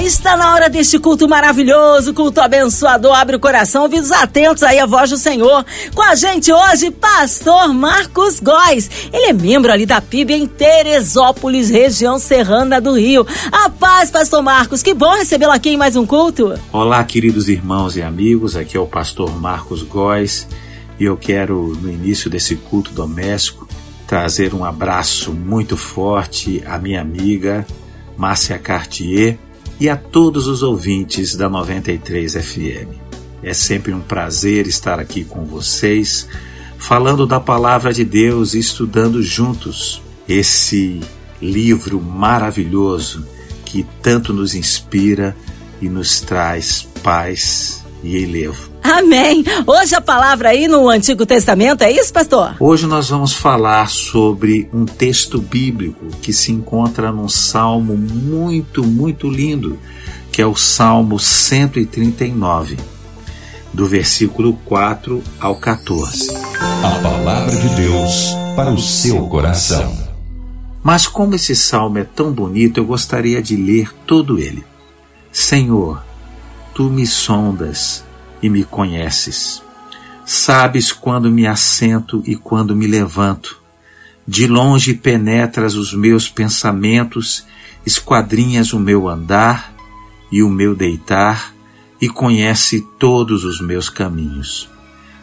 Está na hora deste culto maravilhoso, culto abençoador. Abre o coração, ouvidos atentos aí à voz do Senhor. Com a gente hoje, pastor Marcos Góes. Ele é membro ali da PIB em Teresópolis, região serrana do Rio. A paz, pastor Marcos. Que bom recebê-lo aqui em mais um culto. Olá, queridos irmãos e amigos. Aqui é o pastor Marcos Góes e eu quero, no início desse culto doméstico, trazer um abraço muito forte à minha amiga Márcia Cartier e a todos os ouvintes da 93 FM. É sempre um prazer estar aqui com vocês, falando da palavra de Deus e estudando juntos esse livro maravilhoso que tanto nos inspira e nos traz paz e elevo. Amém. Hoje a palavra aí no Antigo Testamento, é isso, pastor? Hoje nós vamos falar sobre um texto bíblico que se encontra num salmo muito, muito lindo, que é o Salmo 139, do versículo 4 ao 14. A palavra de Deus para o seu coração. Mas como esse salmo é tão bonito, eu gostaria de ler todo ele. Senhor, tu me sondas e me conheces. Sabes quando me assento e quando me levanto. De longe penetras os meus pensamentos, esquadrinhas o meu andar e o meu deitar, e conhece todos os meus caminhos.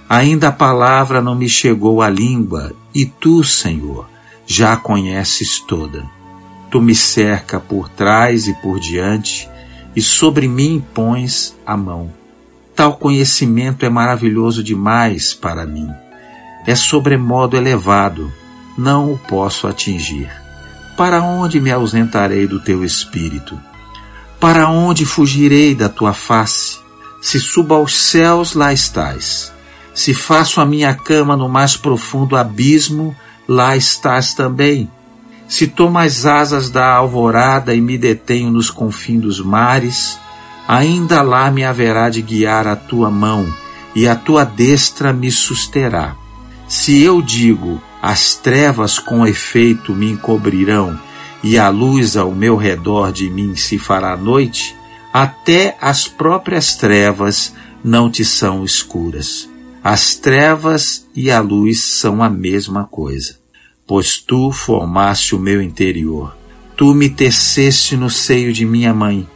Ainda a palavra não me chegou à língua, e tu, Senhor, já a conheces toda. Tu me cerca por trás e por diante, e sobre mim pões a mão. Tal conhecimento é maravilhoso demais para mim. É sobremodo elevado, não o posso atingir. Para onde me ausentarei do teu espírito? Para onde fugirei da tua face? Se subo aos céus, lá estás. Se faço a minha cama no mais profundo abismo, lá estás também. Se tomo as asas da alvorada e me detenho nos confins dos mares, ainda lá me haverá de guiar a tua mão, e a tua destra me susterá. Se eu digo, as trevas com efeito me encobrirão, e a luz ao meu redor de mim se fará noite, até as próprias trevas não te são escuras. As trevas e a luz são a mesma coisa, pois tu formaste o meu interior. Tu me teceste no seio de minha mãe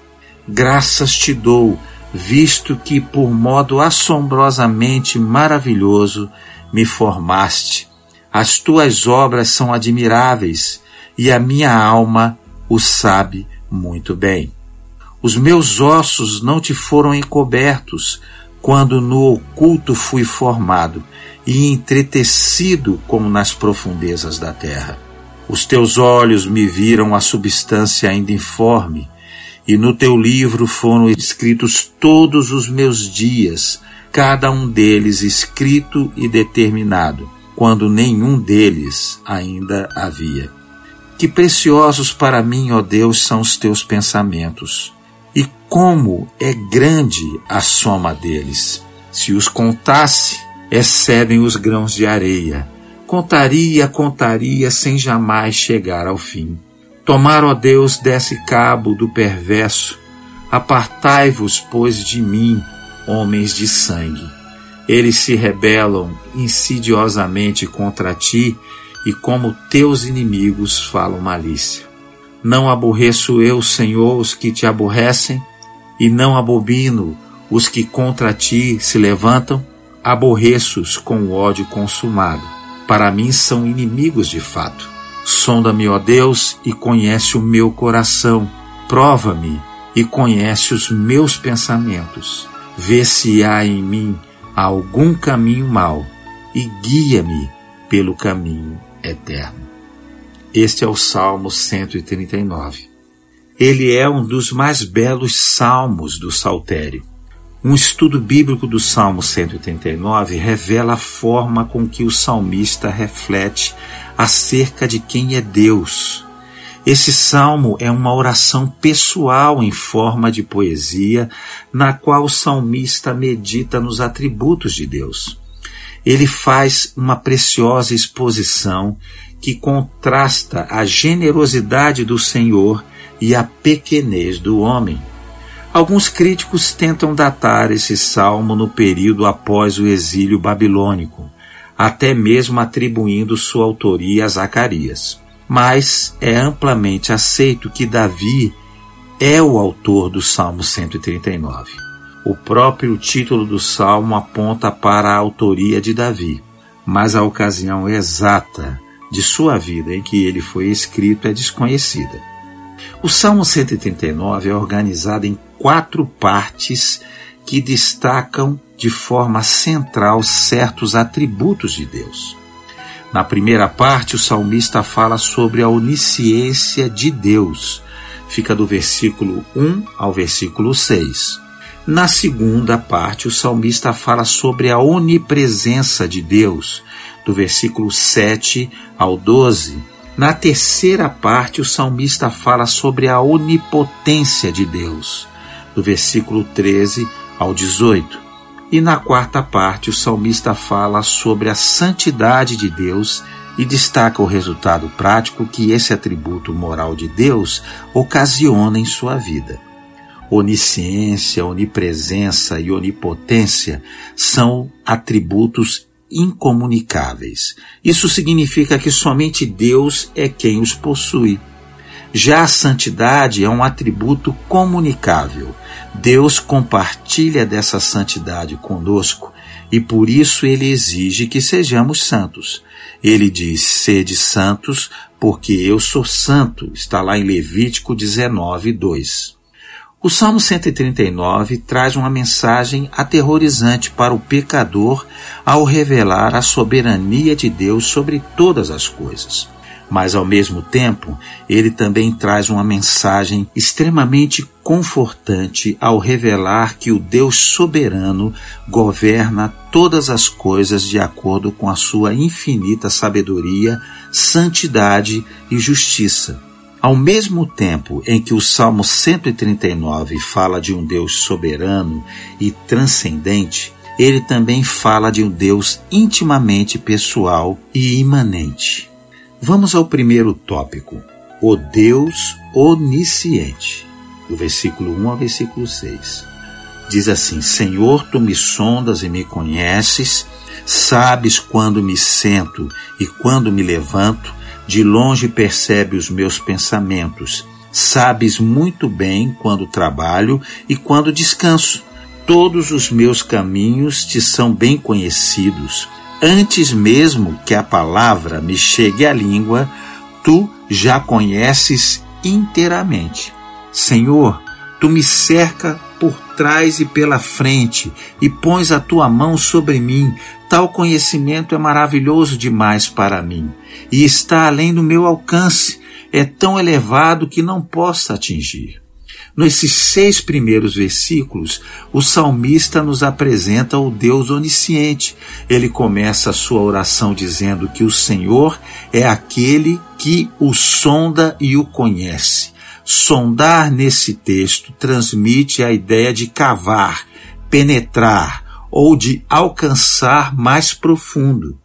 graças te dou, visto que por modo assombrosamente maravilhoso me formaste. As tuas obras são admiráveis e a minha alma o sabe muito bem. Os meus ossos não te foram encobertos quando no oculto fui formado e entretecido como nas profundezas da terra. Os teus olhos me viram a substância ainda informe e no teu livro foram escritos todos os meus dias, cada um deles escrito e determinado, quando nenhum deles ainda havia. Que preciosos para mim, ó Deus, são os teus pensamentos, e como é grande a soma deles. Se os contasse, excedem os grãos de areia. Contaria, contaria, sem jamais chegar ao fim. Tomar, ó Deus, desse cabo do perverso, apartai-vos, pois, de mim, homens de sangue. Eles se rebelam insidiosamente contra ti e, como teus inimigos, falam malícia. Não aborreço eu, Senhor, os que te aborrecem, e não abobino os que contra ti se levantam, aborreço-os com o ódio consumado. Para mim são inimigos de fato. Sonda-me, ó Deus, e conhece o meu coração. Prova-me e conhece os meus pensamentos. Vê se há em mim algum caminho mau e guia-me pelo caminho eterno. Este é o Salmo 139. Ele é um dos mais belos salmos do Saltério. Um estudo bíblico do Salmo 139 revela a forma com que o salmista reflete acerca de quem é Deus Esse salmo é uma oração pessoal em forma de poesia, na qual o salmista medita nos atributos de Deus. Ele faz uma preciosa exposição que contrasta a generosidade do Senhor e a pequenez do homem. Alguns críticos tentam datar esse salmo no período após o exílio babilônico, até mesmo atribuindo sua autoria a Zacarias mas é amplamente aceito que Davi é o autor do Salmo 139. O próprio título do salmo aponta para a autoria de Davi, mas a ocasião exata de sua vida em que ele foi escrito é desconhecida. O Salmo 139 é organizado em quatro partes que destacam de forma central certos atributos de Deus. Na primeira parte, o salmista fala sobre a onisciência de Deus. Fica do versículo 1 ao versículo 6. Na segunda parte, o salmista fala sobre a onipresença de Deus, do versículo 7 ao 12. Na terceira parte, o salmista fala sobre a onipotência de Deus, do versículo 13 ao 18. E na quarta parte, o salmista fala sobre a santidade de Deus e destaca o resultado prático que esse atributo moral de Deus ocasiona em sua vida. Onisciência, onipresença e onipotência são atributos incomunicáveis. Isso significa que somente Deus é quem os possui. Já a santidade é um atributo comunicável. Deus compartilha dessa santidade conosco e por isso ele exige que sejamos santos. Ele diz: Sede santos, porque eu sou santo. Está lá em Levítico 19, 2. O Salmo 139 traz uma mensagem aterrorizante para o pecador ao revelar a soberania de Deus sobre todas as coisas mas ao mesmo tempo ele também traz uma mensagem extremamente confortante ao revelar que o Deus soberano governa todas as coisas de acordo com a sua infinita sabedoria, santidade e justiça. Ao mesmo tempo em que o Salmo 139 fala de um Deus soberano e transcendente, ele também fala de um Deus intimamente pessoal e imanente. Vamos ao primeiro tópico, o Deus onisciente, do versículo 1 ao versículo 6. Diz assim: Senhor, tu me sondas e me conheces, sabes quando me sento e quando me levanto, de longe percebe os meus pensamentos, sabes muito bem quando trabalho e quando descanso. Todos os meus caminhos te são bem conhecidos Antes mesmo que a palavra me chegue à língua, tu já conheces inteiramente. Senhor, tu me cerca por trás e pela frente e pões a tua mão sobre mim. Tal conhecimento é maravilhoso demais para mim e está além do meu alcance. É tão elevado que não posso atingir. Nesses seis primeiros versículos, o salmista nos apresenta o Deus onisciente. Ele começa a sua oração dizendo que o Senhor é aquele que o sonda e o conhece. Sondar nesse texto transmite a ideia de cavar, penetrar ou de alcançar mais profundo.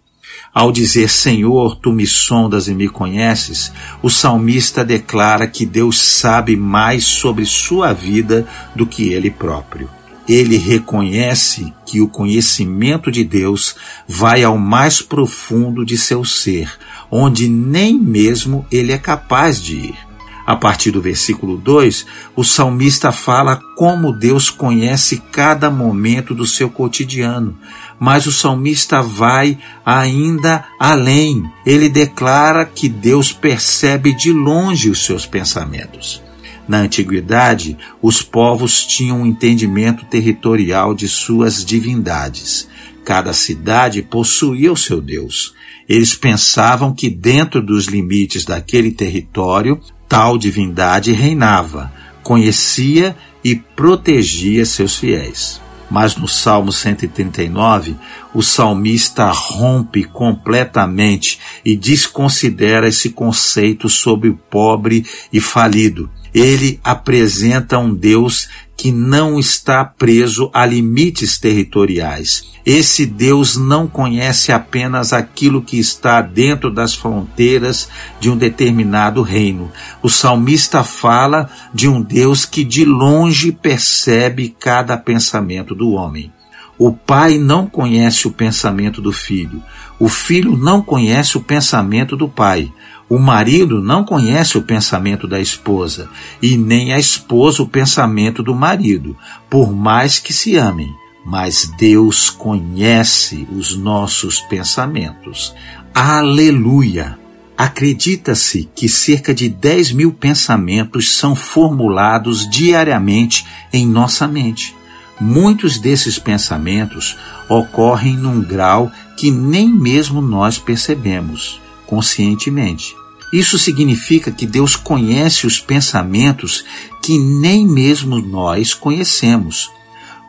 Ao dizer Senhor, tu me sondas e me conheces, o salmista declara que Deus sabe mais sobre sua vida do que ele próprio. Ele reconhece que o conhecimento de Deus vai ao mais profundo de seu ser, onde nem mesmo ele é capaz de ir. A partir do versículo 2, o salmista fala como Deus conhece cada momento do seu cotidiano, mas o salmista vai ainda além. Ele declara que Deus percebe de longe os seus pensamentos. Na antiguidade, os povos tinham um entendimento territorial de suas divindades. Cada cidade possuía o seu Deus. Eles pensavam que dentro dos limites daquele território, tal divindade reinava, conhecia e protegia seus fiéis. Mas no Salmo 139, o salmista rompe completamente e desconsidera esse conceito sobre o pobre e falido. Ele apresenta um Deus que não está preso a limites territoriais. Esse Deus não conhece apenas aquilo que está dentro das fronteiras de um determinado reino. O salmista fala de um Deus que de longe percebe cada pensamento do homem. O pai não conhece o pensamento do filho. O filho não conhece o pensamento do pai. O marido não conhece o pensamento da esposa, e nem a esposa o pensamento do marido, por mais que se amem. Mas Deus conhece os nossos pensamentos. Aleluia! Acredita-se que cerca de 10 mil pensamentos são formulados diariamente em nossa mente. Muitos desses pensamentos ocorrem num grau que nem mesmo nós percebemos conscientemente. Isso significa que Deus conhece os pensamentos que nem mesmo nós conhecemos.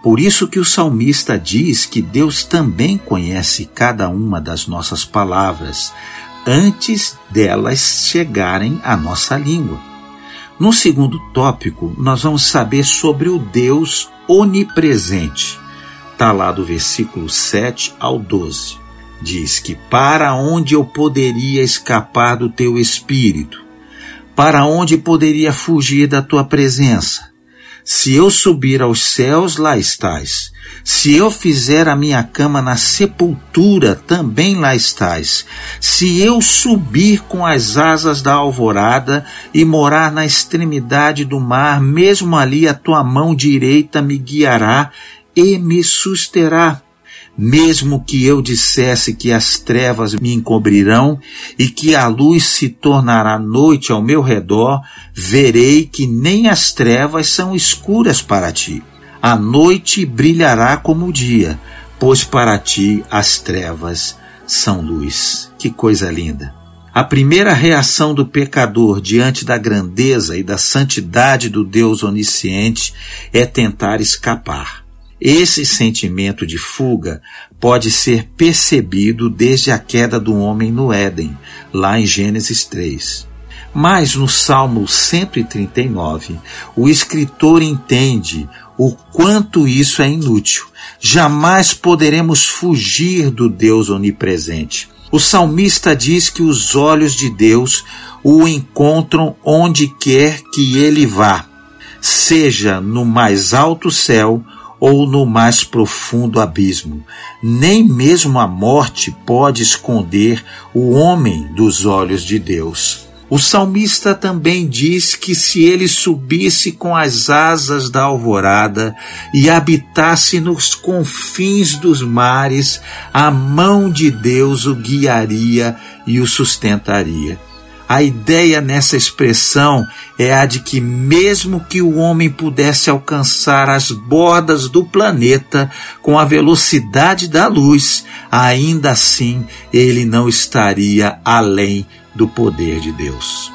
Por isso que o salmista diz que Deus também conhece cada uma das nossas palavras antes delas chegarem à nossa língua. No segundo tópico, nós vamos saber sobre o Deus onipresente. Está lá do versículo 7 ao 12 diz que para onde eu poderia escapar do teu espírito? Para onde poderia fugir da tua presença? Se eu subir aos céus, lá estás. Se eu fizer a minha cama na sepultura, também lá estás. Se eu subir com as asas da alvorada e morar na extremidade do mar, mesmo ali a tua mão direita me guiará e me susterá mesmo que eu dissesse que as trevas me encobrirão e que a luz se tornará noite ao meu redor, verei que nem as trevas são escuras para ti. A noite brilhará como o dia, pois para ti as trevas são luz. Que coisa linda! A primeira reação do pecador diante da grandeza e da santidade do Deus onisciente é tentar escapar. Esse sentimento de fuga pode ser percebido desde a queda do homem no Éden, lá em Gênesis 3. Mas no Salmo 139, o escritor entende o quanto isso é inútil. Jamais poderemos fugir do Deus onipresente. O salmista diz que os olhos de Deus o encontram onde quer que ele vá, seja no mais alto céu ou no mais profundo abismo. Nem mesmo a morte pode esconder o homem dos olhos de Deus. O salmista também diz que se ele subisse com as asas da alvorada e habitasse nos confins dos mares, a mão de Deus o guiaria e o sustentaria. A ideia nessa expressão é a de que, mesmo que o homem pudesse alcançar as bordas do planeta com a velocidade da luz, ainda assim ele não estaria além do poder de Deus.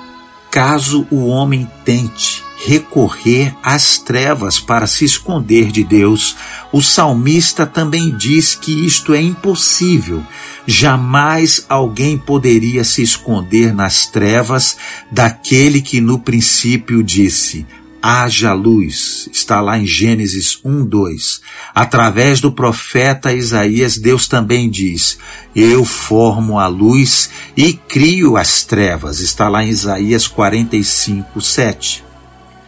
Caso o homem tente recorrer às trevas para se esconder de Deus, o salmista também diz que isto é impossível. Jamais alguém poderia se esconder nas trevas daquele que no princípio disse: haja luz. Está lá em Gênesis 1, 2. Através do profeta Isaías, Deus também diz: Eu formo a luz e crio as trevas. Está lá em Isaías 45, 7.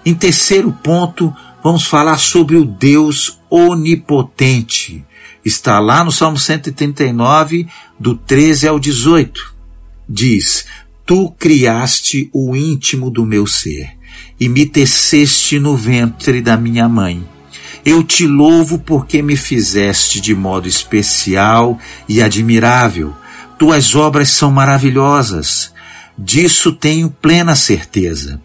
Em terceiro ponto, vamos falar sobre o Deus onipotente. Está lá no Salmo 139, do 13 ao 18. Diz: Tu criaste o íntimo do meu ser e me teceste no ventre da minha mãe. Eu te louvo porque me fizeste de modo especial e admirável. Tuas obras são maravilhosas. Disso tenho plena certeza.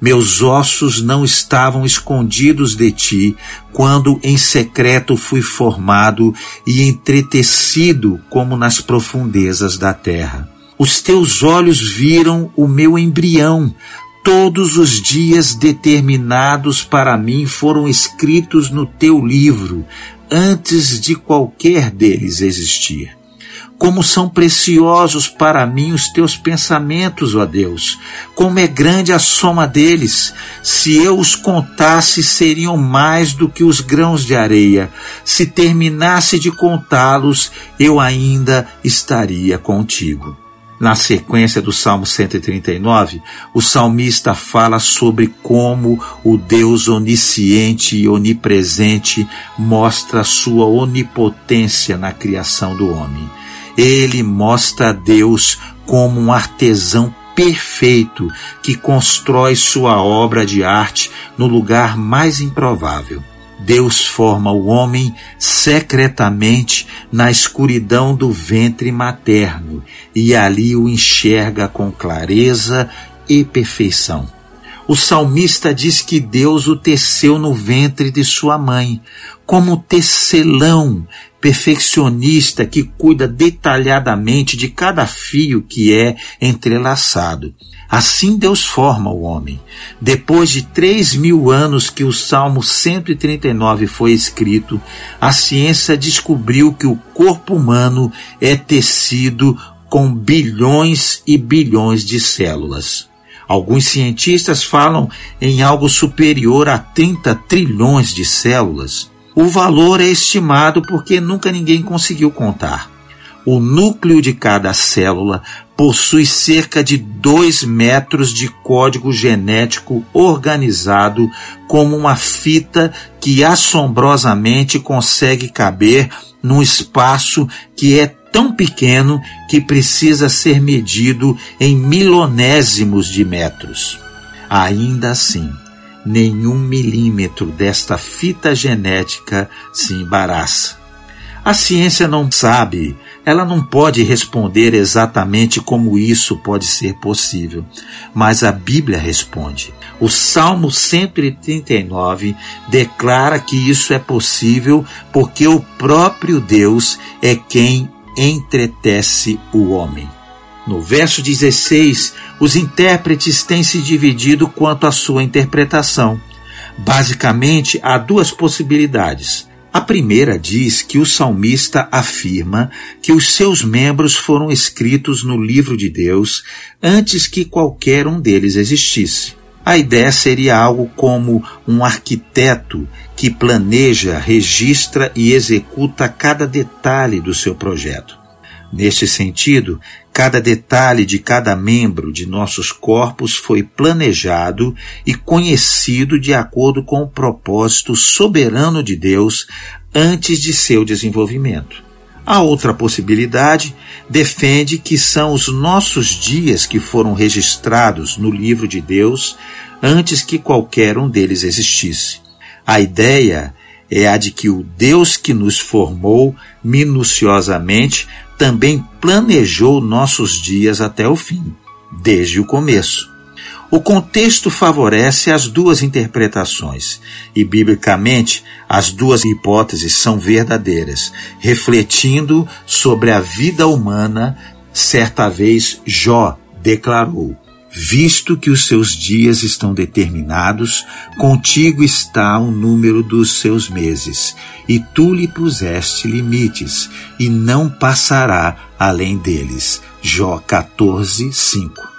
Meus ossos não estavam escondidos de ti, quando em secreto fui formado e entretecido como nas profundezas da terra. Os teus olhos viram o meu embrião, Todos os dias determinados para mim foram escritos no teu livro, antes de qualquer deles existir. Como são preciosos para mim os teus pensamentos, ó Deus! Como é grande a soma deles! Se eu os contasse, seriam mais do que os grãos de areia. Se terminasse de contá-los, eu ainda estaria contigo. Na sequência do Salmo 139, o salmista fala sobre como o Deus onisciente e onipresente mostra sua onipotência na criação do homem. Ele mostra a Deus como um artesão perfeito que constrói sua obra de arte no lugar mais improvável. Deus forma o homem secretamente na escuridão do ventre materno e ali o enxerga com clareza e perfeição. O salmista diz que Deus o teceu no ventre de sua mãe, como tecelão perfeccionista que cuida detalhadamente de cada fio que é entrelaçado. Assim Deus forma o homem. Depois de três mil anos que o Salmo 139 foi escrito, a ciência descobriu que o corpo humano é tecido com bilhões e bilhões de células. Alguns cientistas falam em algo superior a 30 trilhões de células. O valor é estimado porque nunca ninguém conseguiu contar. O núcleo de cada célula possui cerca de 2 metros de código genético organizado como uma fita que assombrosamente consegue caber num espaço que é tão pequeno que precisa ser medido em milonésimos de metros. Ainda assim, nenhum milímetro desta fita genética se embaraça. A ciência não sabe, ela não pode responder exatamente como isso pode ser possível, mas a Bíblia responde. O Salmo 139 declara que isso é possível porque o próprio Deus é quem entretece o homem. No verso 16, os intérpretes têm se dividido quanto à sua interpretação. Basicamente, há duas possibilidades. A primeira diz que o salmista afirma que os seus membros foram escritos no livro de Deus antes que qualquer um deles existisse. A ideia seria algo como um arquiteto que planeja, registra e executa cada detalhe do seu projeto. Neste sentido, cada detalhe de cada membro de nossos corpos foi planejado e conhecido de acordo com o propósito soberano de Deus antes de seu desenvolvimento. A outra possibilidade defende que são os nossos dias que foram registrados no livro de Deus antes que qualquer um deles existisse. A ideia é a de que o Deus que nos formou minuciosamente também planejou nossos dias até o fim, desde o começo. O contexto favorece as duas interpretações, e biblicamente as duas hipóteses são verdadeiras, refletindo sobre a vida humana. Certa vez Jó declarou: Visto que os seus dias estão determinados, contigo está o número dos seus meses, e tu lhe puseste limites, e não passará além deles. Jó 14, 5.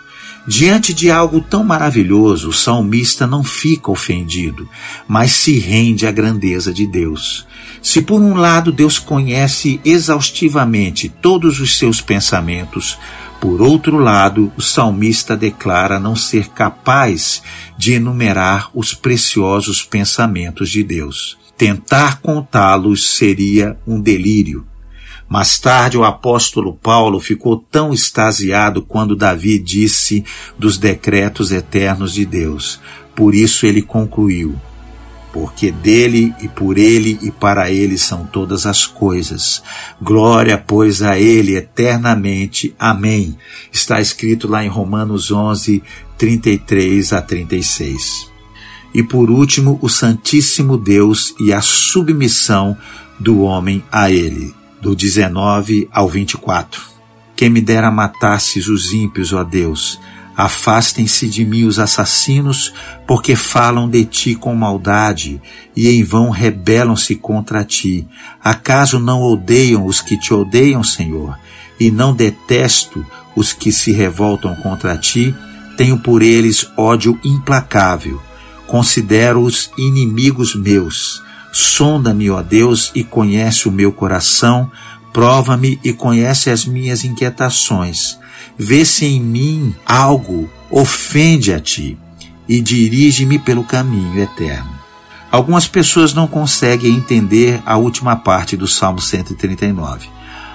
Diante de algo tão maravilhoso, o salmista não fica ofendido, mas se rende à grandeza de Deus. Se por um lado Deus conhece exaustivamente todos os seus pensamentos, por outro lado, o salmista declara não ser capaz de enumerar os preciosos pensamentos de Deus. Tentar contá-los seria um delírio. Mais tarde, o apóstolo Paulo ficou tão extasiado quando Davi disse dos decretos eternos de Deus. Por isso ele concluiu: porque dele e por ele e para ele são todas as coisas. Glória, pois, a ele eternamente. Amém. Está escrito lá em Romanos 11, 33 a 36. E por último, o Santíssimo Deus e a submissão do homem a ele do 19 ao 24. Quem me dera matasses os ímpios, ó Deus, Afastem-se de mim os assassinos, porque falam de ti com maldade, e em vão rebelam-se contra ti. Acaso não odeiam os que te odeiam, Senhor? E não detesto os que se revoltam contra ti? Tenho por eles ódio implacável. Considero-os inimigos meus. Sonda-me, ó Deus, e conhece o meu coração. Prova-me e conhece as minhas inquietações vê se em mim algo ofende a ti e dirige-me pelo caminho eterno. Algumas pessoas não conseguem entender a última parte do Salmo 139.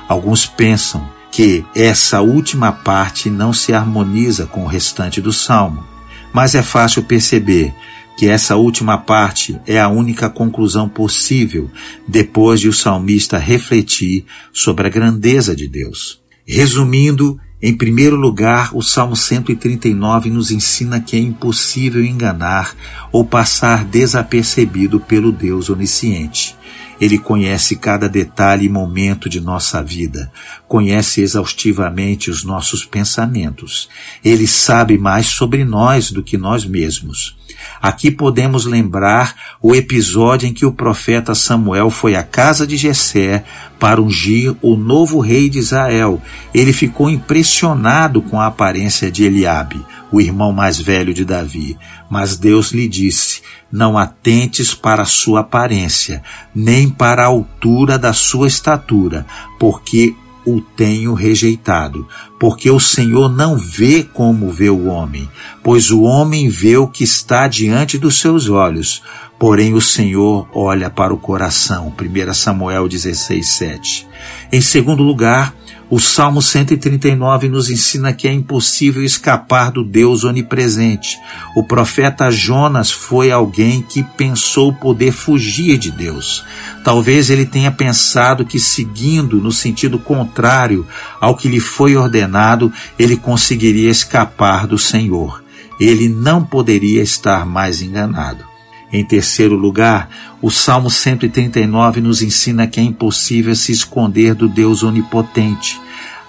Alguns pensam que essa última parte não se harmoniza com o restante do salmo, mas é fácil perceber que essa última parte é a única conclusão possível depois de o salmista refletir sobre a grandeza de Deus. Resumindo, em primeiro lugar, o Salmo 139 nos ensina que é impossível enganar ou passar desapercebido pelo Deus onisciente. Ele conhece cada detalhe e momento de nossa vida, conhece exaustivamente os nossos pensamentos. Ele sabe mais sobre nós do que nós mesmos. Aqui podemos lembrar o episódio em que o profeta Samuel foi à casa de Jessé para ungir o novo rei de Israel. Ele ficou impressionado com a aparência de Eliabe, o irmão mais velho de Davi, mas Deus lhe disse: não atentes para a sua aparência, nem para a altura da sua estatura, porque o tenho rejeitado, porque o Senhor não vê como vê o homem, pois o homem vê o que está diante dos seus olhos, porém o Senhor olha para o coração. 1 Samuel 16, 7. Em segundo lugar, o Salmo 139 nos ensina que é impossível escapar do Deus onipresente. O profeta Jonas foi alguém que pensou poder fugir de Deus. Talvez ele tenha pensado que, seguindo no sentido contrário ao que lhe foi ordenado, ele conseguiria escapar do Senhor. Ele não poderia estar mais enganado. Em terceiro lugar, o Salmo 139 nos ensina que é impossível se esconder do Deus onipotente.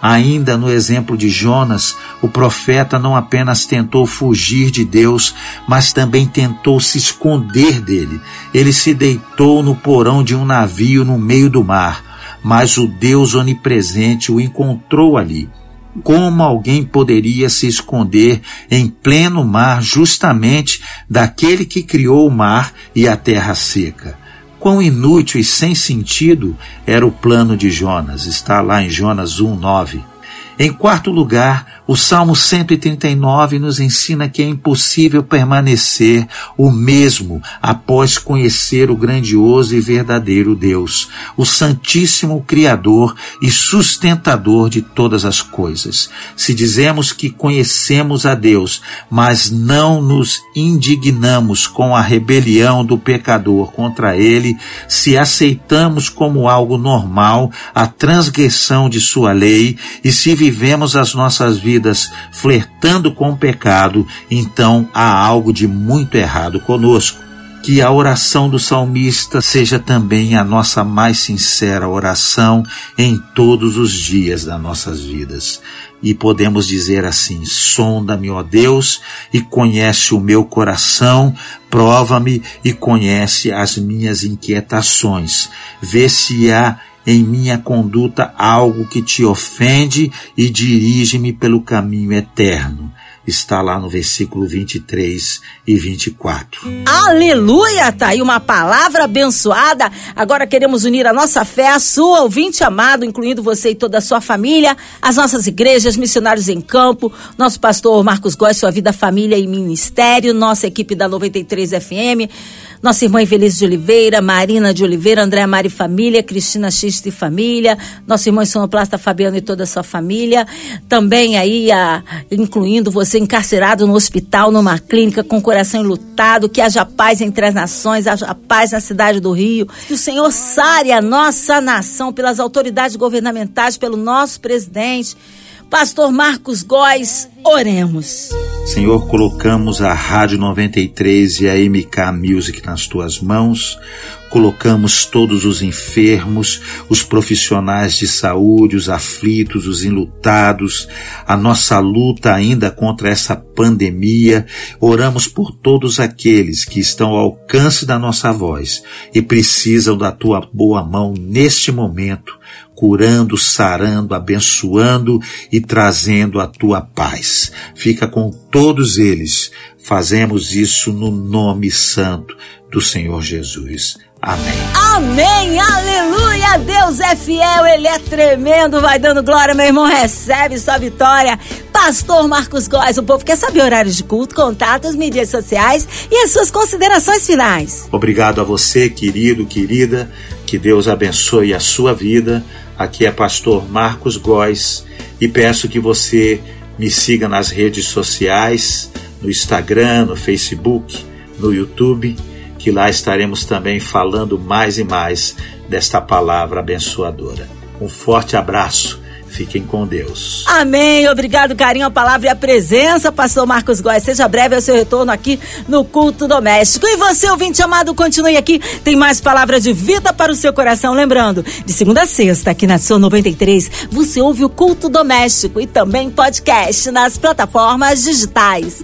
Ainda no exemplo de Jonas, o profeta não apenas tentou fugir de Deus, mas também tentou se esconder dele. Ele se deitou no porão de um navio no meio do mar, mas o Deus onipresente o encontrou ali. Como alguém poderia se esconder em pleno mar justamente daquele que criou o mar e a terra seca? Quão inútil e sem sentido era o plano de Jonas, está lá em Jonas 1:9. Em quarto lugar, o Salmo 139 nos ensina que é impossível permanecer o mesmo após conhecer o grandioso e verdadeiro Deus, o Santíssimo Criador e sustentador de todas as coisas. Se dizemos que conhecemos a Deus, mas não nos indignamos com a rebelião do pecador contra ele, se aceitamos como algo normal a transgressão de sua lei e se vivemos as nossas vidas vidas flertando com o pecado, então há algo de muito errado conosco. Que a oração do salmista seja também a nossa mais sincera oração em todos os dias das nossas vidas. E podemos dizer assim: sonda-me, ó Deus, e conhece o meu coração, prova-me e conhece as minhas inquietações. Vê se há em minha conduta algo que te ofende e dirige-me pelo caminho eterno. Está lá no versículo 23 e 24. Aleluia! Tá aí uma palavra abençoada. Agora queremos unir a nossa fé à sua, ouvinte amado, incluindo você e toda a sua família, as nossas igrejas, missionários em campo, nosso pastor Marcos Góes, sua vida, família e ministério, nossa equipe da 93 FM nossa irmã Evelise de Oliveira, Marina de Oliveira, Andréa Mari Família, Cristina Xiste Família, nosso irmão Sonoplasta Fabiano e toda a sua família. Também aí, a, incluindo você encarcerado no hospital, numa clínica, com o coração enlutado, que haja paz entre as nações, haja paz na cidade do Rio. Que o Senhor sare a nossa nação pelas autoridades governamentais, pelo nosso presidente Pastor Marcos Góes, oremos. Senhor, colocamos a Rádio 93 e a MK Music nas tuas mãos colocamos todos os enfermos, os profissionais de saúde, os aflitos, os enlutados, a nossa luta ainda contra essa pandemia. Oramos por todos aqueles que estão ao alcance da nossa voz e precisam da tua boa mão neste momento curando, sarando, abençoando e trazendo a tua paz. Fica com todos eles. Fazemos isso no nome santo do Senhor Jesus. Amém. Amém, aleluia. Deus é fiel, Ele é tremendo. Vai dando glória, meu irmão. Recebe sua vitória. Pastor Marcos Góes, o povo quer saber horários de culto, contatos, mídias sociais e as suas considerações finais. Obrigado a você, querido, querida. Que Deus abençoe a sua vida. Aqui é Pastor Marcos Góes e peço que você me siga nas redes sociais, no Instagram, no Facebook, no YouTube que lá estaremos também falando mais e mais desta palavra abençoadora. Um forte abraço. Fiquem com Deus. Amém. Obrigado, carinho, a palavra e a presença, pastor Marcos Góes. Seja breve o seu retorno aqui no culto doméstico. E você, ouvinte amado, continue aqui. Tem mais palavras de vida para o seu coração. Lembrando, de segunda a sexta, aqui na Sua 93, você ouve o culto doméstico e também podcast nas plataformas digitais